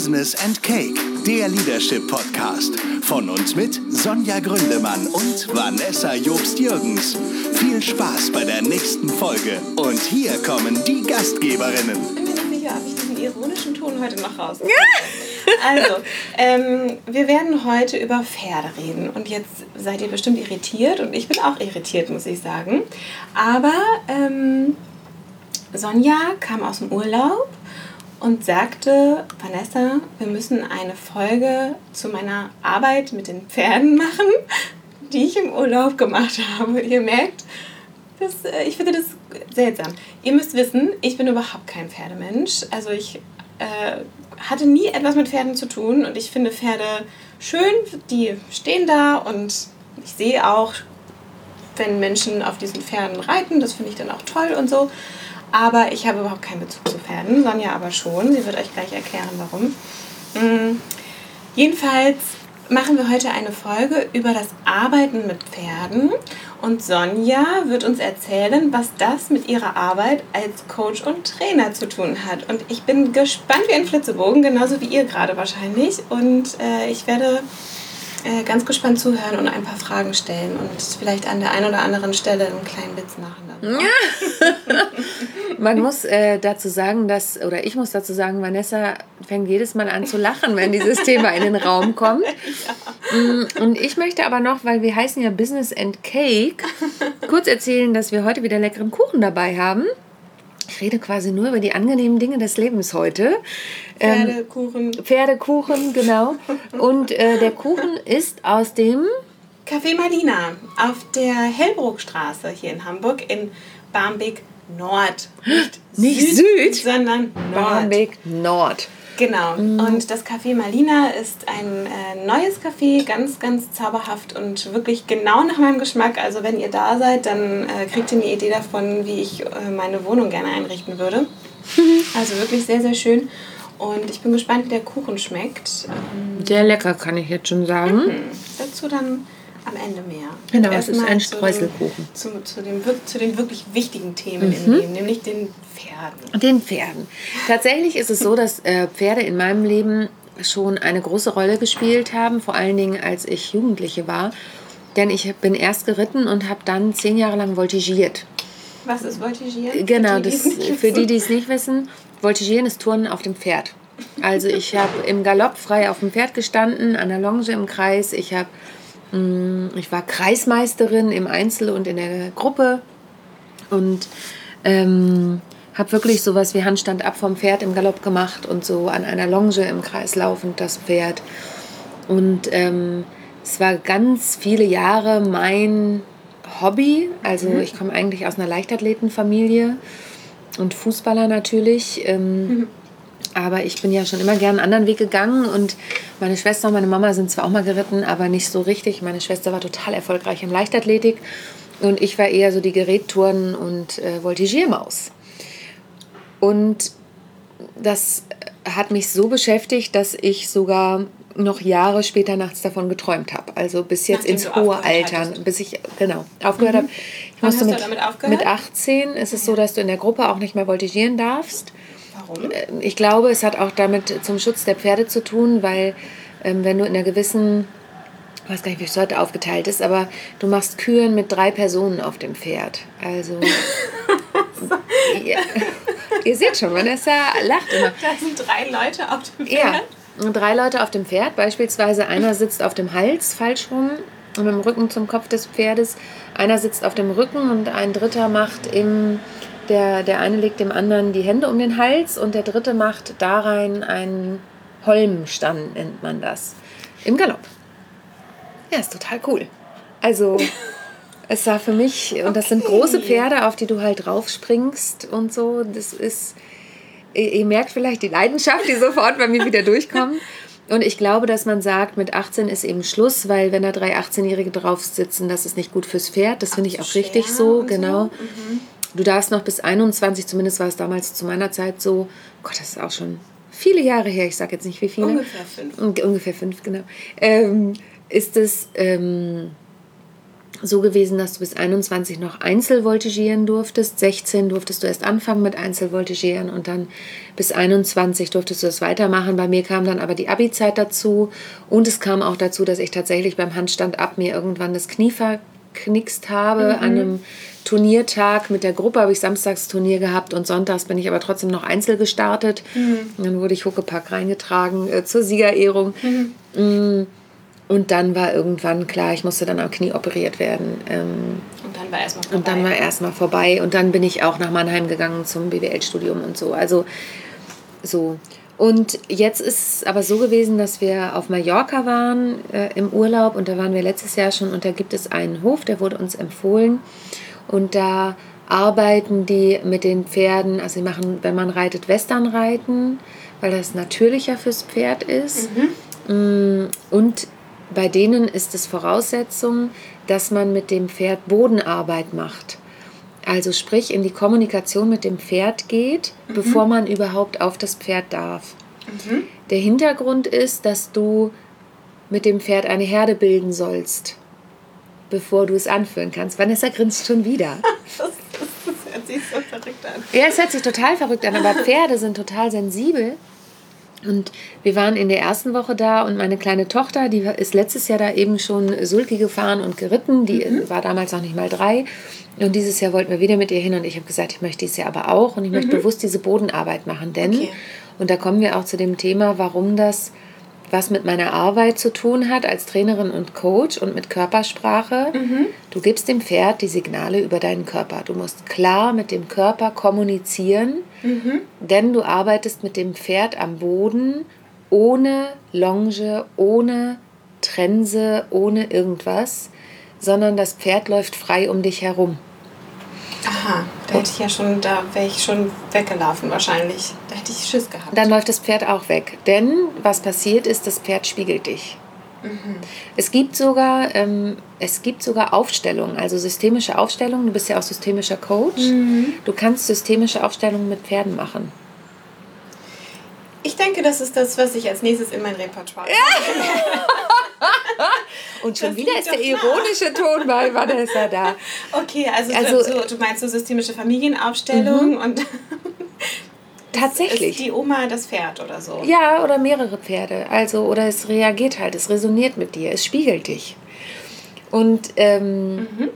Business and Cake, der Leadership Podcast. Von uns mit Sonja Gründemann und Vanessa Jobst-Jürgens. Viel Spaß bei der nächsten Folge. Und hier kommen die Gastgeberinnen. Ich bin mir nicht sicher, ob ich diesen ironischen Ton heute noch raus. Also, ähm, wir werden heute über Pferde reden. Und jetzt seid ihr bestimmt irritiert und ich bin auch irritiert, muss ich sagen. Aber ähm, Sonja kam aus dem Urlaub und sagte, Vanessa, wir müssen eine Folge zu meiner Arbeit mit den Pferden machen, die ich im Urlaub gemacht habe. Ihr merkt, das, äh, ich finde das seltsam. Ihr müsst wissen, ich bin überhaupt kein Pferdemensch. Also ich äh, hatte nie etwas mit Pferden zu tun und ich finde Pferde schön, die stehen da und ich sehe auch, wenn Menschen auf diesen Pferden reiten, das finde ich dann auch toll und so. Aber ich habe überhaupt keinen Bezug zu Pferden, Sonja aber schon. Sie wird euch gleich erklären, warum. Mhm. Jedenfalls machen wir heute eine Folge über das Arbeiten mit Pferden. Und Sonja wird uns erzählen, was das mit ihrer Arbeit als Coach und Trainer zu tun hat. Und ich bin gespannt wie ein Flitzebogen, genauso wie ihr gerade wahrscheinlich. Und äh, ich werde äh, ganz gespannt zuhören und ein paar Fragen stellen und vielleicht an der einen oder anderen Stelle einen kleinen Witz machen. Ja. Man muss äh, dazu sagen, dass, oder ich muss dazu sagen, Vanessa fängt jedes Mal an zu lachen, wenn dieses Thema in den Raum kommt. Ja. Mm, und ich möchte aber noch, weil wir heißen ja Business and Cake, kurz erzählen, dass wir heute wieder leckeren Kuchen dabei haben. Ich rede quasi nur über die angenehmen Dinge des Lebens heute. Ähm, Pferdekuchen. Pferdekuchen, genau. Und äh, der Kuchen ist aus dem Café Malina auf der Hellbruckstraße hier in Hamburg in Barmbek Nord. Nicht, Nicht Süd, Süd, sondern Nord. Barmbek Nord. Genau. Mhm. Und das Café Malina ist ein äh, neues Café, ganz, ganz zauberhaft und wirklich genau nach meinem Geschmack. Also wenn ihr da seid, dann äh, kriegt ihr eine Idee davon, wie ich äh, meine Wohnung gerne einrichten würde. also wirklich sehr, sehr schön. Und ich bin gespannt, wie der Kuchen schmeckt. Ähm, sehr lecker, kann ich jetzt schon sagen. Mhm. Dazu dann am Ende mehr. Genau, es ist ein Streuselkuchen. Zu, dem, zu, zu, den, zu den wirklich wichtigen Themen mhm. im Leben, nämlich den Pferden. Den Pferden. Tatsächlich ist es so, dass äh, Pferde in meinem Leben schon eine große Rolle gespielt haben, vor allen Dingen als ich Jugendliche war. Denn ich bin erst geritten und habe dann zehn Jahre lang voltigiert. Was ist Voltigieren? Genau, für die, das, für die, die es nicht wissen, Voltigieren ist Turnen auf dem Pferd. Also ich habe im Galopp frei auf dem Pferd gestanden, an der Longe im Kreis. Ich habe ich war Kreismeisterin im Einzel und in der Gruppe und ähm, habe wirklich sowas wie Handstand ab vom Pferd im Galopp gemacht und so an einer Longe im Kreis laufend das Pferd. Und ähm, es war ganz viele Jahre mein Hobby. Also mhm. ich komme eigentlich aus einer Leichtathletenfamilie und Fußballer natürlich. Ähm, mhm. Aber ich bin ja schon immer gern einen anderen Weg gegangen und meine Schwester und meine Mama sind zwar auch mal geritten, aber nicht so richtig. Meine Schwester war total erfolgreich im Leichtathletik und ich war eher so die Gerättouren und äh, Voltigiermaus. Und das hat mich so beschäftigt, dass ich sogar noch Jahre später nachts davon geträumt habe. Also bis jetzt Nachdem ins hohe Alter, hattest. bis ich genau aufgehört mhm. habe. Ich musste mit, mit 18 ist es so, dass du in der Gruppe auch nicht mehr voltigieren darfst. Warum? Ich glaube, es hat auch damit zum Schutz der Pferde zu tun, weil ähm, wenn du in einer gewissen, ich weiß gar nicht, wie es heute aufgeteilt ist, aber du machst Kühen mit drei Personen auf dem Pferd. Also. ja, ihr seht schon, Vanessa lacht immer. Da sind drei Leute auf dem Pferd. Ja, drei Leute auf dem Pferd. Beispielsweise einer sitzt auf dem Hals falsch rum und mit dem Rücken zum Kopf des Pferdes. Einer sitzt auf dem Rücken und ein dritter macht im der, der eine legt dem anderen die Hände um den Hals und der dritte macht da rein einen Holmstand, nennt man das. Im Galopp. Ja, ist total cool. Also, es war für mich, und das sind große Pferde, auf die du halt draufspringst und so. Das ist, ihr merkt vielleicht die Leidenschaft, die sofort bei mir wieder durchkommt. Und ich glaube, dass man sagt, mit 18 ist eben Schluss, weil wenn da drei 18-Jährige drauf sitzen, das ist nicht gut fürs Pferd. Das finde ich auch richtig so, genau. So. Mhm. Du darfst noch bis 21, zumindest war es damals zu meiner Zeit so, Gott, das ist auch schon viele Jahre her, ich sage jetzt nicht wie viele. Ungefähr fünf. Ungefähr fünf, genau. Ähm, ist es, ähm, so gewesen, dass du bis 21 noch Einzelvoltigieren durftest. 16 durftest du erst anfangen mit Einzelvoltigieren und dann bis 21 durftest du das weitermachen. Bei mir kam dann aber die Abi-Zeit dazu und es kam auch dazu, dass ich tatsächlich beim Handstand ab mir irgendwann das Knie verknickst habe. Mhm. An einem Turniertag mit der Gruppe habe ich samstags Turnier gehabt und sonntags bin ich aber trotzdem noch einzeln gestartet. Mhm. Dann wurde ich Huckepack reingetragen äh, zur Siegerehrung. Mhm. Mm. Und dann war irgendwann klar, ich musste dann am Knie operiert werden. Ähm, und dann war erstmal vorbei. Und dann war erstmal vorbei. Und dann bin ich auch nach Mannheim gegangen zum BWL-Studium und so. Also so. Und jetzt ist es aber so gewesen, dass wir auf Mallorca waren äh, im Urlaub und da waren wir letztes Jahr schon und da gibt es einen Hof, der wurde uns empfohlen und da arbeiten die mit den Pferden, also sie machen, wenn man reitet, Westernreiten, weil das natürlicher fürs Pferd ist. Mhm. Mm, und bei denen ist es Voraussetzung, dass man mit dem Pferd Bodenarbeit macht. Also sprich in die Kommunikation mit dem Pferd geht, mhm. bevor man überhaupt auf das Pferd darf. Mhm. Der Hintergrund ist, dass du mit dem Pferd eine Herde bilden sollst, bevor du es anführen kannst. Vanessa grinst schon wieder. das, das, das hört sich so verrückt an. Ja, es hört sich total verrückt an, aber Pferde sind total sensibel und wir waren in der ersten Woche da und meine kleine Tochter, die ist letztes Jahr da eben schon Sulki gefahren und geritten. Die mhm. war damals noch nicht mal drei. Und dieses Jahr wollten wir wieder mit ihr hin und ich habe gesagt, ich möchte dieses Jahr aber auch und ich möchte mhm. bewusst diese Bodenarbeit machen. Denn, okay. und da kommen wir auch zu dem Thema, warum das was mit meiner Arbeit zu tun hat als Trainerin und Coach und mit Körpersprache. Mhm. Du gibst dem Pferd die Signale über deinen Körper. Du musst klar mit dem Körper kommunizieren, mhm. denn du arbeitest mit dem Pferd am Boden ohne Longe, ohne Trense, ohne irgendwas, sondern das Pferd läuft frei um dich herum. Aha, da hätte ich ja schon, da wäre ich schon weggelaufen wahrscheinlich. Da hätte ich Schiss gehabt. Dann läuft das Pferd auch weg. Denn was passiert ist, das Pferd spiegelt dich. Mhm. Es gibt sogar, ähm, es gibt sogar Aufstellungen, also systemische Aufstellungen. Du bist ja auch systemischer Coach. Mhm. Du kannst systemische Aufstellungen mit Pferden machen. Ich denke, das ist das, was ich als nächstes in mein Repertoire ja. Und schon das wieder ist der ironische Ton bei Vanessa da. Okay, also, also so, du meinst so systemische Familienaufstellung mhm. und Tatsächlich. Ist die Oma das Pferd oder so? Ja, oder mehrere Pferde. Also, oder es reagiert halt, es resoniert mit dir, es spiegelt dich. Und, ähm, mhm.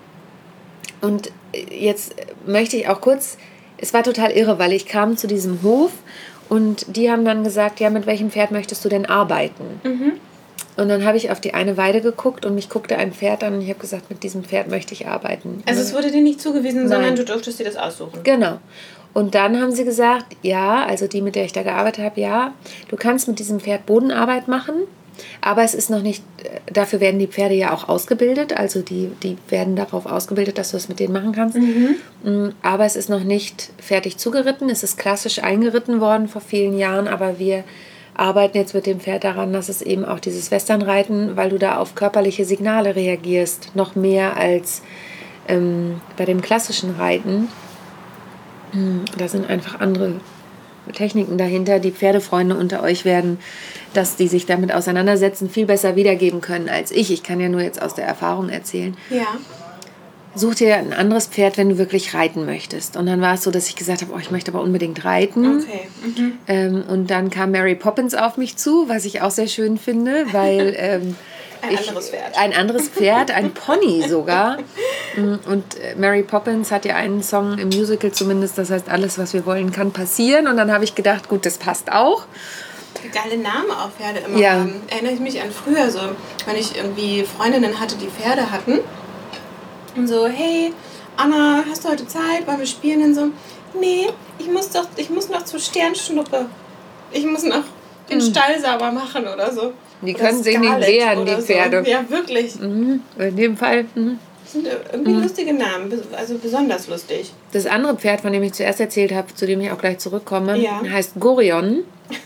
und jetzt möchte ich auch kurz, es war total irre, weil ich kam zu diesem Hof und die haben dann gesagt, ja, mit welchem Pferd möchtest du denn arbeiten? Mhm. Und dann habe ich auf die eine Weide geguckt und mich guckte ein Pferd an und ich habe gesagt, mit diesem Pferd möchte ich arbeiten. Also es wurde dir nicht zugewiesen, Nein. sondern du durftest dir das aussuchen. Genau. Und dann haben sie gesagt, ja, also die, mit der ich da gearbeitet habe, ja, du kannst mit diesem Pferd Bodenarbeit machen, aber es ist noch nicht, äh, dafür werden die Pferde ja auch ausgebildet, also die, die werden darauf ausgebildet, dass du es mit denen machen kannst. Mhm. Mm, aber es ist noch nicht fertig zugeritten, es ist klassisch eingeritten worden vor vielen Jahren, aber wir arbeiten jetzt mit dem Pferd daran, dass es eben auch dieses Westernreiten, weil du da auf körperliche Signale reagierst, noch mehr als ähm, bei dem klassischen Reiten. Hm, da sind einfach andere Techniken dahinter. Die Pferdefreunde unter euch werden, dass die sich damit auseinandersetzen, viel besser wiedergeben können als ich. Ich kann ja nur jetzt aus der Erfahrung erzählen. Ja such dir ein anderes Pferd, wenn du wirklich reiten möchtest. Und dann war es so, dass ich gesagt habe, oh, ich möchte aber unbedingt reiten. Okay. Mhm. Ähm, und dann kam Mary Poppins auf mich zu, was ich auch sehr schön finde, weil... Ähm, ein ich, anderes Pferd. Ein anderes Pferd, ein Pony sogar. Mm, und äh, Mary Poppins hat ja einen Song im Musical zumindest, das heißt, alles, was wir wollen, kann passieren. Und dann habe ich gedacht, gut, das passt auch. Geile Namen auch Pferde immer ja. haben. Erinnere ich mich an früher so, wenn ich irgendwie Freundinnen hatte, die Pferde hatten und so, hey, Anna, hast du heute Zeit? Wollen wir spielen? Und so, nee, ich muss doch, ich muss noch zur Sternschnuppe. Ich muss noch den hm. Stall sauber machen oder so. Die oder können sich nicht wehren, die Pferde. So. Ja, wirklich. Mhm. In dem Fall. Mhm. Das sind irgendwie mhm. lustige Namen, also besonders lustig. Das andere Pferd, von dem ich zuerst erzählt habe, zu dem ich auch gleich zurückkomme, ja. heißt Gorion.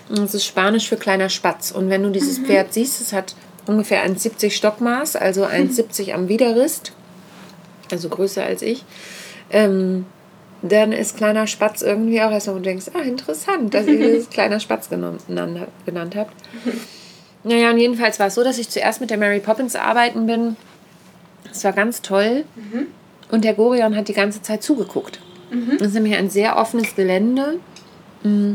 Das ist Spanisch für kleiner Spatz. Und wenn du dieses mhm. Pferd siehst, es hat ungefähr 1,70 Stockmaß, also 1,70 am Widerrist also größer als ich, ähm, dann ist kleiner Spatz irgendwie auch erstmal, wo du denkst, ah, interessant, dass ihr das kleiner Spatz genannt, genannt habt. Naja, und jedenfalls war es so, dass ich zuerst mit der Mary Poppins arbeiten bin. Es war ganz toll. Und der Gorion hat die ganze Zeit zugeguckt. Das ist nämlich ein sehr offenes Gelände. Mm,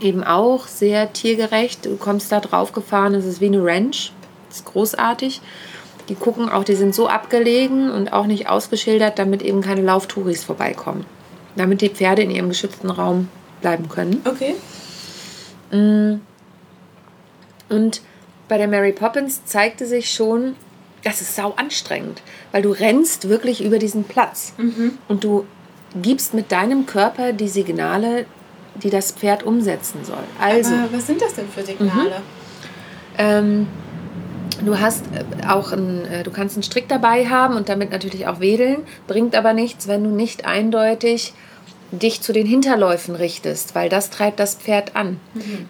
Eben auch sehr tiergerecht. Du kommst da drauf gefahren, es ist wie eine Ranch. Das ist großartig. Die gucken auch, die sind so abgelegen und auch nicht ausgeschildert, damit eben keine Lauftouris vorbeikommen. Damit die Pferde in ihrem geschützten Raum bleiben können. Okay. Und bei der Mary Poppins zeigte sich schon, das ist sau anstrengend, weil du rennst wirklich über diesen Platz und du gibst mit deinem Körper die Signale, die das Pferd umsetzen soll. Also, Aber was sind das denn für Signale? ähm, du hast äh, auch ein, äh, du kannst einen Strick dabei haben und damit natürlich auch wedeln, bringt aber nichts, wenn du nicht eindeutig dich zu den Hinterläufen richtest, weil das treibt das Pferd an.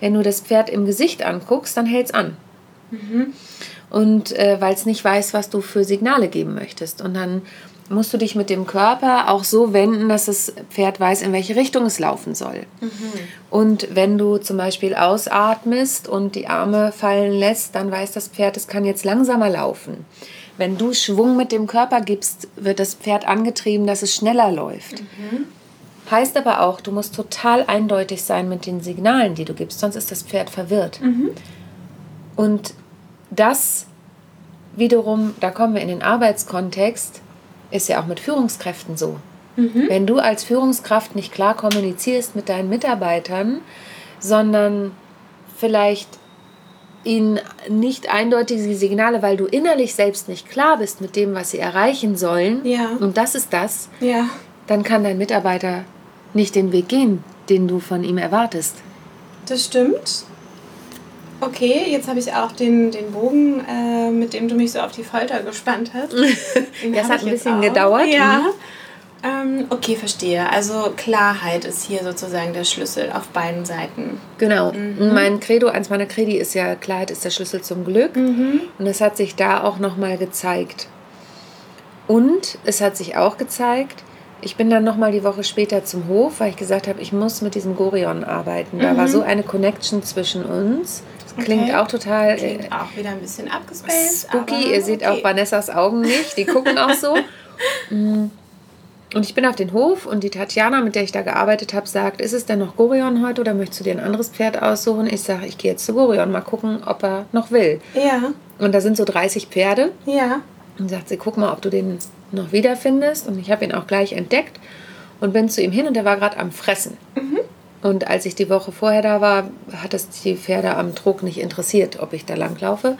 Wenn du das Pferd im Gesicht anguckst, dann hält es an. Und äh, weil es nicht weiß, was du für Signale geben möchtest. Und dann musst du dich mit dem Körper auch so wenden, dass das Pferd weiß, in welche Richtung es laufen soll. Und wenn du zum Beispiel ausatmest und die Arme fallen lässt, dann weiß das Pferd, es kann jetzt langsamer laufen. Wenn du Schwung mit dem Körper gibst, wird das Pferd angetrieben, dass es schneller läuft. Heißt aber auch, du musst total eindeutig sein mit den Signalen, die du gibst, sonst ist das Pferd verwirrt. Und das wiederum, da kommen wir in den Arbeitskontext, ist ja auch mit Führungskräften so. Wenn du als Führungskraft nicht klar kommunizierst mit deinen Mitarbeitern, sondern vielleicht ihnen nicht eindeutige Signale, weil du innerlich selbst nicht klar bist mit dem, was sie erreichen sollen, Ja. und das ist das, Ja. dann kann dein Mitarbeiter nicht den Weg gehen, den du von ihm erwartest. Das stimmt. Okay, jetzt habe ich auch den, den Bogen, äh, mit dem du mich so auf die Folter gespannt hast. Das hat ein bisschen auch. gedauert. Ja. Mhm. Ähm, okay, verstehe. Also Klarheit ist hier sozusagen der Schlüssel auf beiden Seiten. Genau. Mein Credo, eins meiner Credi ist ja, Klarheit ist der Schlüssel zum Glück. Und es hat sich da auch nochmal gezeigt. Und es hat sich auch gezeigt, ich bin dann nochmal die Woche später zum Hof, weil ich gesagt habe, ich muss mit diesem Gorion arbeiten. Da war so eine Connection zwischen uns. Klingt Okay. auch total äh, Klingt auch wieder ein bisschen abgespaced. spooky. Ihr seht auch okay. Vanessas Augen nicht, die gucken auch so. Mm. Und ich bin auf den Hof und die Tatjana, mit der ich da gearbeitet habe, sagt, ist es denn noch Gorion heute oder möchtest du dir ein anderes Pferd aussuchen? Ich sage, ich gehe jetzt zu Gorion, mal gucken, ob er noch will. Ja, Und da sind so 30 Pferde. ja. Und sagt sie, guck mal, ob du den noch wiederfindest. Und ich habe ihn auch gleich entdeckt und bin zu ihm hin und der war gerade am Fressen. Und als ich die Woche vorher da war, hat es die Pferde am Trog nicht interessiert, ob ich da langlaufe.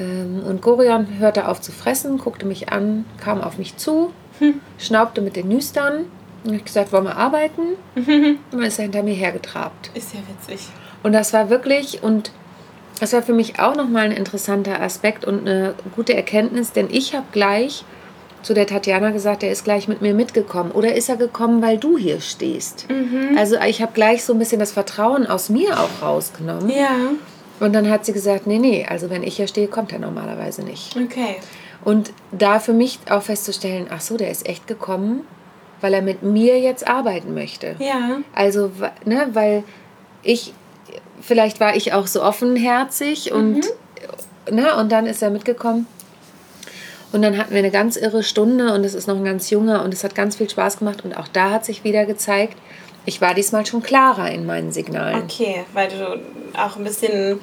Ähm, Und Gorion hörte auf zu fressen, guckte mich an, kam auf mich zu, schnaubte mit den Nüstern. Und ich gesagt, wollen wir arbeiten? Und dann ist er hinter mir hergetrabt. Ist ja witzig. Und das war wirklich, und das war für mich auch nochmal ein interessanter Aspekt und eine gute Erkenntnis, denn ich habe gleich zu der Tatjana gesagt, er ist gleich mit mir mitgekommen. Oder ist er gekommen, weil du hier stehst? Also ich habe gleich so ein bisschen das Vertrauen aus mir auch rausgenommen. Ja, Und dann hat sie gesagt, nee, nee, also wenn ich hier stehe, kommt er normalerweise nicht. okay. Und da für mich auch festzustellen, ach so, der ist echt gekommen, weil er mit mir jetzt arbeiten möchte. Ja, Also, ne, weil ich, vielleicht war ich auch so offenherzig und, ne, und dann ist er mitgekommen. Und dann hatten wir eine ganz irre Stunde und es ist noch ein ganz junger und es hat ganz viel Spaß gemacht und auch da hat sich wieder gezeigt, ich war diesmal schon klarer in meinen Signalen. okay, weil du auch ein bisschen,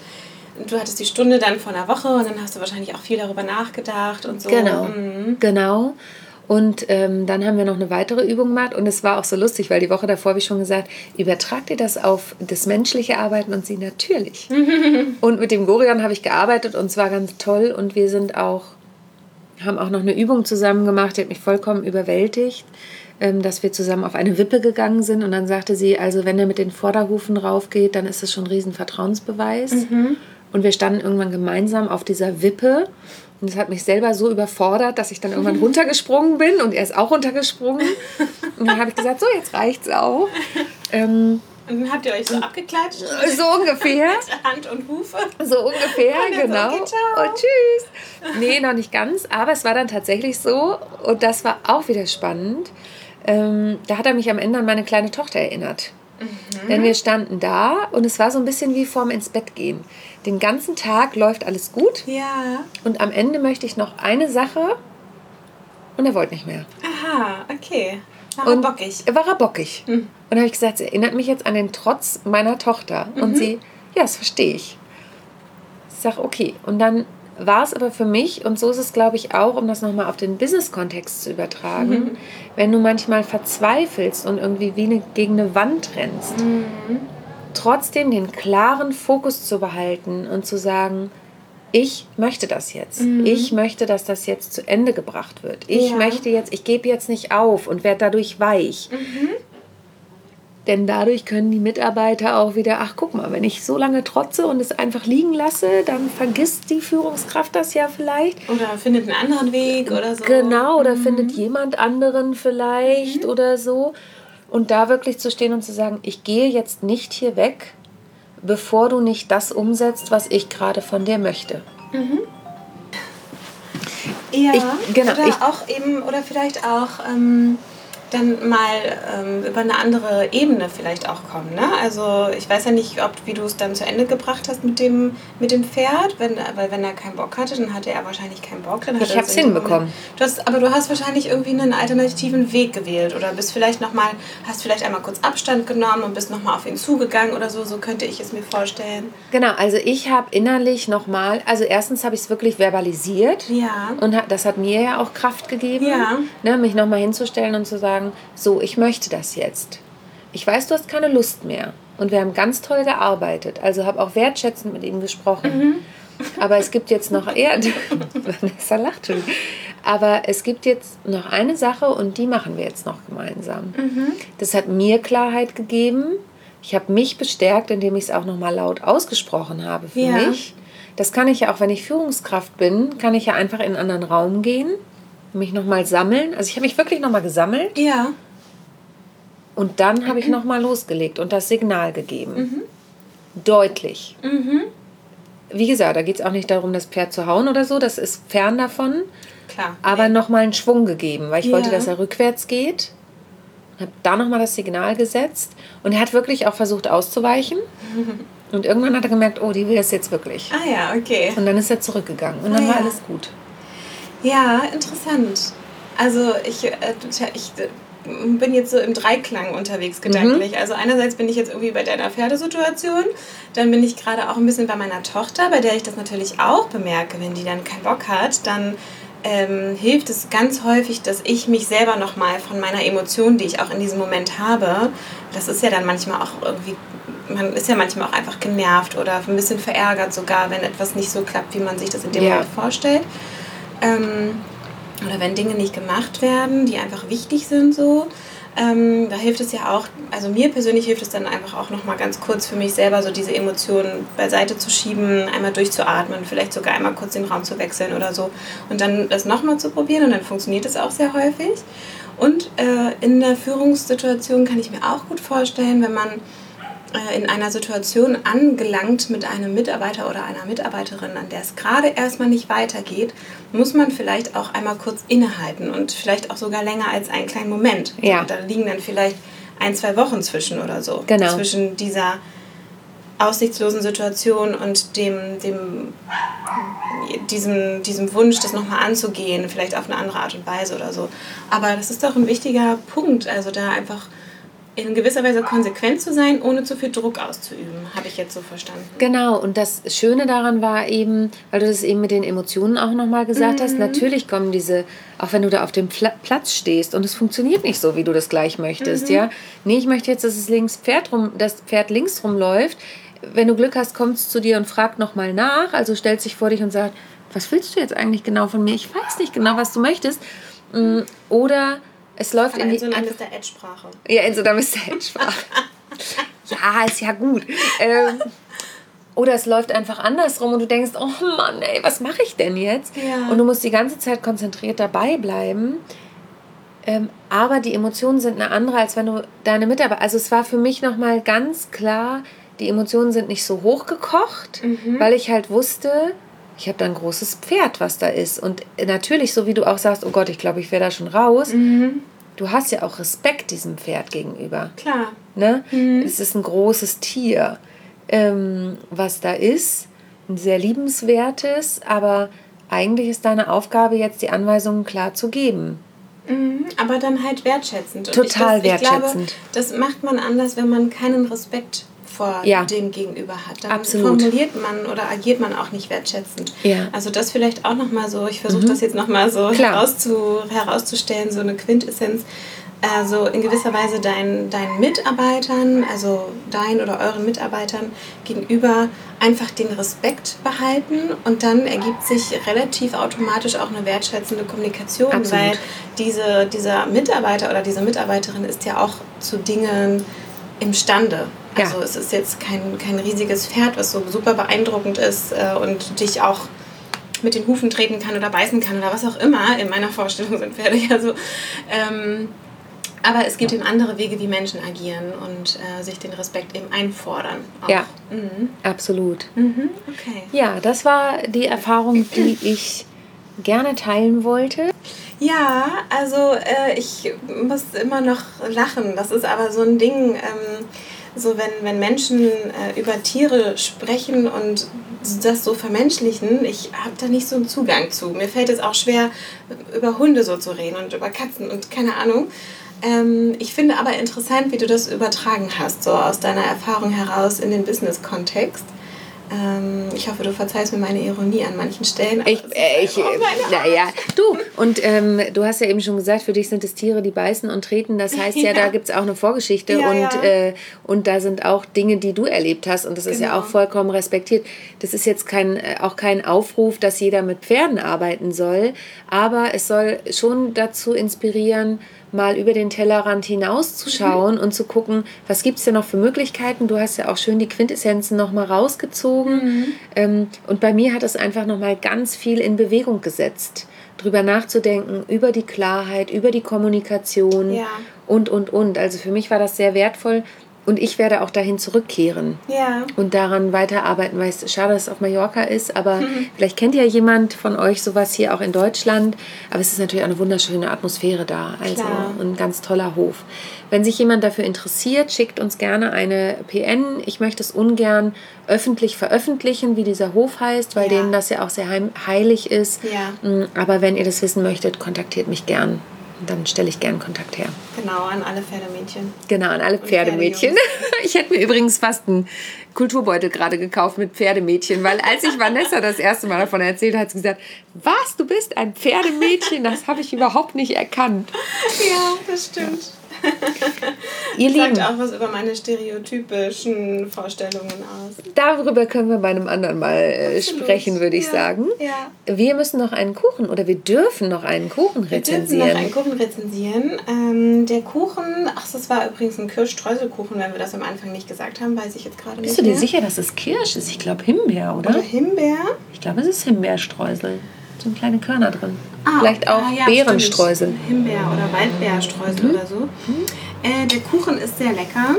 du hattest die Stunde dann vor einer Woche und dann hast du wahrscheinlich auch viel darüber nachgedacht und so. Genau, Mhm. genau. Und ähm, dann haben wir noch eine weitere Übung gemacht und es war auch so lustig, weil die Woche davor habe ich schon gesagt, übertragt ihr das auf das menschliche Arbeiten und sie natürlich. und mit dem Gorion habe ich gearbeitet und es war ganz toll und wir sind auch, haben auch noch eine Übung zusammen gemacht, die hat mich vollkommen überwältigt, ähm, dass wir zusammen auf eine Wippe gegangen sind und dann sagte sie, also wenn er mit den Vorderhufen raufgeht, dann ist das schon ein riesen Vertrauensbeweis. Und wir standen irgendwann gemeinsam auf dieser Wippe. Und das hat mich selber so überfordert, dass ich dann irgendwann runtergesprungen bin und er ist auch runtergesprungen. Und dann habe ich gesagt, so, jetzt reicht's auch. Ähm, Und dann habt ihr euch so abgeklatscht so ungefähr. mit Hand und Hufe. So ungefähr, dann so, genau. okay, und tschüss. Nee, noch nicht ganz, aber es war dann tatsächlich so. Und das war auch wieder spannend. Ähm, da hat er mich am Ende an meine kleine Tochter erinnert. Denn wir standen da und es war so ein bisschen wie vorm ins Bett gehen. Den ganzen Tag läuft alles gut Ja. und am Ende möchte ich noch eine Sache Und er wollte nicht mehr. Aha, okay. War er Und bockig. War er bockig. Mhm. Und da habe ich gesagt, es erinnert mich jetzt an den Trotz meiner Tochter. Mhm. Und sie, ja, das verstehe ich. Ich sage, okay. Und dann war es aber für mich, und so ist es, glaube ich, auch, um das nochmal auf den Business-Kontext zu übertragen, Mhm. wenn du manchmal verzweifelst und irgendwie wie eine, gegen eine Wand rennst, Mhm. trotzdem den klaren Fokus zu behalten und zu sagen, ich möchte das jetzt. Ich möchte, dass das jetzt zu Ende gebracht wird. Ich Ja. möchte jetzt, ich gebe jetzt nicht auf und werde dadurch weich. Denn dadurch können die Mitarbeiter auch wieder, ach guck mal, wenn ich so lange trotze und es einfach liegen lasse, dann vergisst die Führungskraft das ja vielleicht. Oder findet einen anderen Weg oder so. Genau, oder findet jemand anderen vielleicht oder so. Und da wirklich zu stehen und zu sagen, ich gehe jetzt nicht hier weg, bevor du nicht das umsetzt, was ich gerade von dir möchte. Ja, Ich- genau, oder ich- auch eben, oder vielleicht auch ähm, dann mal ähm, über eine andere Ebene vielleicht auch kommen. Ne? Also ich weiß ja nicht, ob wie du es dann zu Ende gebracht hast mit dem, mit dem Pferd, wenn, weil wenn er keinen Bock hatte, dann hatte er wahrscheinlich keinen Bock. Dann Ich hab's es hinbekommen. Du hast, aber du hast wahrscheinlich irgendwie einen alternativen Weg gewählt oder bist vielleicht noch mal, hast vielleicht einmal kurz Abstand genommen und bist noch mal auf ihn zugegangen oder so. So könnte ich es mir vorstellen. Genau, also ich habe innerlich nochmal, also erstens habe ich es wirklich verbalisiert. Ja. Und das hat mir ja auch Kraft gegeben, Ja. ne, mich nochmal hinzustellen und zu sagen, so, ich möchte das jetzt. Ich weiß, du hast keine Lust mehr. Und wir haben ganz toll gearbeitet. Also habe auch wertschätzend mit ihm gesprochen. Aber es gibt jetzt noch eher. Vanessa lacht schon. Aber es gibt jetzt noch eine Sache und die machen wir jetzt noch gemeinsam. Das hat mir Klarheit gegeben. Ich habe mich bestärkt, indem ich es auch nochmal laut ausgesprochen habe für Ja. mich. Das kann ich ja auch, wenn ich Führungskraft bin, kann ich ja einfach in einen anderen Raum gehen, mich nochmal sammeln. Also ich habe mich wirklich nochmal gesammelt Ja. und dann habe ich nochmal losgelegt und das Signal gegeben. Deutlich. Wie gesagt, da geht es auch nicht darum, das Pferd zu hauen oder so, das ist fern davon. Klar. Aber nochmal einen Schwung gegeben, weil ich wollte, Ja. dass er rückwärts geht. Habe da nochmal das Signal gesetzt und er hat wirklich auch versucht auszuweichen. Und irgendwann hat er gemerkt, oh, die will das jetzt wirklich. Ah ja, okay. Und dann ist er zurückgegangen und dann Ah, war ja. alles gut. Ja, interessant. Also ich, äh, ich äh, bin jetzt so im Dreiklang unterwegs gedanklich. Also einerseits bin ich jetzt irgendwie bei deiner Pferdesituation, dann bin ich gerade auch ein bisschen bei meiner Tochter, bei der ich das natürlich auch bemerke, wenn die dann keinen Bock hat, dann ähm, hilft es ganz häufig, dass ich mich selber nochmal von meiner Emotion, die ich auch in diesem Moment habe, das ist ja dann manchmal auch irgendwie, man ist ja manchmal auch einfach genervt oder ein bisschen verärgert sogar, wenn etwas nicht so klappt, wie man sich das in dem Ja. Moment vorstellt. Ähm, oder wenn Dinge nicht gemacht werden, die einfach wichtig sind so. Ähm, da hilft es ja auch, also mir persönlich hilft es dann einfach auch nochmal ganz kurz für mich selber, so diese Emotionen beiseite zu schieben, einmal durchzuatmen, vielleicht sogar einmal kurz den Raum zu wechseln oder so und dann das nochmal zu probieren und dann funktioniert es auch sehr häufig. Und äh, in der Führungssituation kann ich mir auch gut vorstellen, wenn man in einer Situation angelangt mit einem Mitarbeiter oder einer Mitarbeiterin, an der es gerade erstmal nicht weitergeht, muss man vielleicht auch einmal kurz innehalten und vielleicht auch sogar länger als einen kleinen Moment. Ja. Da liegen dann vielleicht ein, zwei Wochen zwischen oder so. Genau. Zwischen dieser aussichtslosen Situation und dem, dem diesem, diesem Wunsch, das nochmal anzugehen, vielleicht auf eine andere Art und Weise oder so. Aber das ist doch ein wichtiger Punkt, also da einfach in gewisser Weise konsequent zu sein, ohne zu viel Druck auszuüben, habe ich jetzt so verstanden. Genau, und das Schöne daran war eben, weil du das eben mit den Emotionen auch nochmal gesagt hast, natürlich kommen diese, auch wenn du da auf dem Pla Platz stehst und es funktioniert nicht so, wie du das gleich möchtest, ja. Nee, ich möchte jetzt, dass es links Pferd rum, das Pferd links rumläuft. Wenn du Glück hast, kommt es zu dir und fragt nochmal nach, also stellt sich vor dich und sagt, was willst du jetzt eigentlich genau von mir? Ich weiß nicht genau, was du möchtest. Mm, Oder es läuft in die so eine einfach- Mr. Ed-Sprache. ja, in so einer Mr. ja, ist ja gut. Ähm, oder es läuft einfach andersrum und du denkst, oh Mann, ey, was mache ich denn jetzt? Ja. Und du musst die ganze Zeit konzentriert dabei bleiben. Ähm, aber die Emotionen sind eine andere, als wenn du deine Mitarbeiter. Also es war für mich nochmal ganz klar, die Emotionen sind nicht so hochgekocht, weil ich halt wusste, ich habe da ein großes Pferd, was da ist. Und natürlich, so wie du auch sagst, oh Gott, ich glaube, ich wäre da schon raus. Du hast ja auch Respekt diesem Pferd gegenüber. Klar. Ne? Es ist ein großes Tier, ähm, was da ist, ein sehr liebenswertes, aber eigentlich ist deine Aufgabe jetzt die Anweisungen klar zu geben. Mhm, aber dann halt wertschätzend. Total ich, das, ich wertschätzend. Glaube, das macht man anders, wenn man keinen Respekt vor Ja. dem Gegenüber hat. Dann Absolut. formuliert man oder agiert man auch nicht wertschätzend. Ja. Mhm. Also das vielleicht auch nochmal so, ich versuche das jetzt nochmal so herauszu, herauszustellen, so eine Quintessenz. Also in gewisser Weise deinen, deinen Mitarbeitern, also deinen oder euren Mitarbeitern gegenüber einfach den Respekt behalten und dann ergibt sich relativ automatisch auch eine wertschätzende Kommunikation, Absolut. weil diese, dieser Mitarbeiter oder diese Mitarbeiterin ist ja auch zu Dingen imstande. Ja. Also es ist jetzt kein, kein riesiges Pferd, was so super beeindruckend ist äh, und dich auch mit den Hufen treten kann oder beißen kann oder was auch immer. In meiner Vorstellung sind Pferde ja so. Ähm, aber es gibt eben andere Wege, wie Menschen agieren und äh, sich den Respekt eben einfordern. Auch. Ja. Mhm. Absolut. Mhm. Okay. Ja, das war die Erfahrung, die ich gerne teilen wollte. Ja, also äh, ich muss immer noch lachen. Das ist aber so ein Ding, ähm, so wenn, wenn Menschen äh, über Tiere sprechen und das so vermenschlichen, ich habe da nicht so einen Zugang zu. Mir fällt es auch schwer, über Hunde so zu reden und über Katzen und keine Ahnung. Ähm, ich finde aber interessant, wie du das übertragen hast, so aus deiner Erfahrung heraus in den Business-Kontext. Ähm, ich hoffe, du verzeihst mir meine Ironie an manchen Stellen. Ich, äh, ich, naja, du, und ähm, du hast ja eben schon gesagt, für dich sind es Tiere, die beißen und treten. Das heißt ja, Ja. da gibt es auch eine Vorgeschichte Ja, und, ja. Äh, und da sind auch Dinge, die du erlebt hast und das ist ja Genau. auch vollkommen respektiert. Das ist jetzt kein, äh, auch kein Aufruf, dass jeder mit Pferden arbeiten soll, aber es soll schon dazu inspirieren, mal über den Tellerrand hinauszuschauen und zu gucken, was gibt es denn noch für Möglichkeiten. Du hast ja auch schön die Quintessenzen nochmal rausgezogen. Ähm, und bei mir hat es einfach nochmal ganz viel in Bewegung gesetzt. Drüber nachzudenken, über die Klarheit, über die Kommunikation Ja. und, und, und. Also für mich war das sehr wertvoll und ich werde auch dahin zurückkehren Ja. und daran weiterarbeiten, weil es schade, dass es auf Mallorca ist, aber Mhm. vielleicht kennt ja jemand von euch sowas hier auch in Deutschland. Aber es ist natürlich auch eine wunderschöne Atmosphäre da, also Klar. ein ganz toller Hof. Wenn sich jemand dafür interessiert, schickt uns gerne eine PN. Ich möchte es ungern öffentlich veröffentlichen, wie dieser Hof heißt, weil Ja. denen das ja auch sehr heilig ist. Ja. Mm, Aber wenn ihr das wissen möchtet, kontaktiert mich gern. Dann stelle ich gern Kontakt her. Genau, an alle Pferdemädchen. Genau, an alle Pferdemädchen. Ich hätte mir übrigens fast einen Kulturbeutel gerade gekauft mit Pferdemädchen, weil als ich Vanessa das erste Mal davon erzählt hat, hat sie gesagt, was, du bist ein Pferdemädchen? Das habe ich überhaupt nicht erkannt. Ja, das stimmt. Ihr Sagt Lieben, auch was über meine stereotypischen Vorstellungen aus. darüber können wir bei einem anderen Mal äh, sprechen, würde ich Ja, sagen. ja. Wir müssen noch einen Kuchen oder wir dürfen noch einen Kuchen Wir dürfen rezensieren. noch einen Kuchen rezensieren. Ähm, der Kuchen, ach, das war übrigens ein Kirschstreuselkuchen, wenn wir das am Anfang nicht gesagt haben, weiß ich jetzt gerade nicht Bist du dir mehr. sicher, dass es Kirsch ist? Ich glaube Himbeer, oder? Oder Himbeer. Ich glaube, es ist Himbeerstreusel. So kleine Körner drin. Ah, Vielleicht auch ah, ja, Beerenstreusel. stimmt. Himbeer oder Waldbeerstreusel Mhm. oder so. Äh, der Kuchen ist sehr lecker.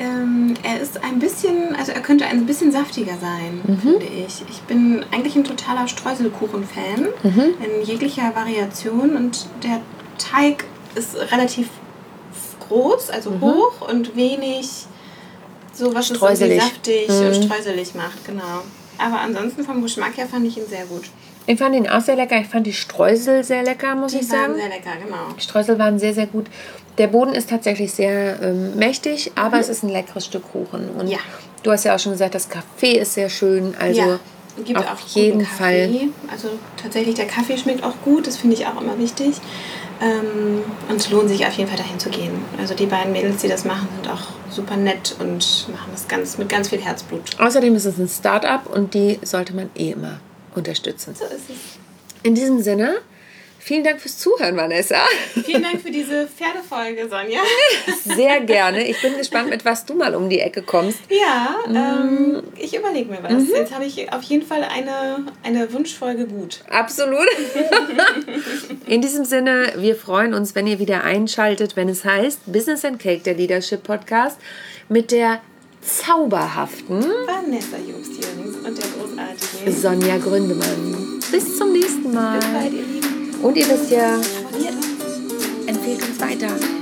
Ähm, er ist ein bisschen, also er könnte ein bisschen saftiger sein, Mhm. finde ich. Ich bin eigentlich ein totaler Streuselkuchen-Fan Mhm. in jeglicher Variation und der Teig ist relativ groß, also Mhm. hoch und wenig so was es Streuselig. saftig Mhm. und streuselig macht, genau. Aber ansonsten vom Geschmack her fand ich ihn sehr gut. Ich fand ihn auch sehr lecker. Ich fand die Streusel sehr lecker, muss Die ich waren sagen. sehr lecker, genau. Die Streusel waren sehr, sehr gut. Der Boden ist tatsächlich sehr ähm, mächtig, aber es ist ein leckeres Stück Kuchen. Und Mhm. Ja. du hast ja auch schon gesagt, das Kaffee ist sehr schön. Also ja, gibt auf jeden. Fall. Also tatsächlich, der Kaffee schmeckt auch gut, das finde ich auch immer wichtig. Ähm, und es lohnt sich auf jeden Fall dahin zu gehen. Also die beiden Mädels, die das machen, sind auch super nett und machen das ganz, mit ganz viel Herzblut. Außerdem ist es ein Start-up und die sollte man eh immer unterstützen. So ist es. In diesem Sinne, vielen Dank fürs Zuhören, Vanessa. Vielen Dank für diese Pferdefolge, Sonja. Sehr gerne. Ich bin gespannt, mit was du mal um die Ecke kommst. Ja, Mm. ähm, ich überlege mir was. Mhm. Jetzt habe ich auf jeden Fall eine, eine Wunschfolge gut. Absolut. In diesem Sinne, wir freuen uns, wenn ihr wieder einschaltet, wenn es heißt Business and Cake, der Leadership Podcast, mit der zauberhaften Vanessa Jobst-Jürgens und der großartigen. Sonja Gründemann. Bis zum nächsten Mal. Bis bald, ihr Lieben. Und ihr wisst ja, Abonniert uns. empfehlt uns weiter.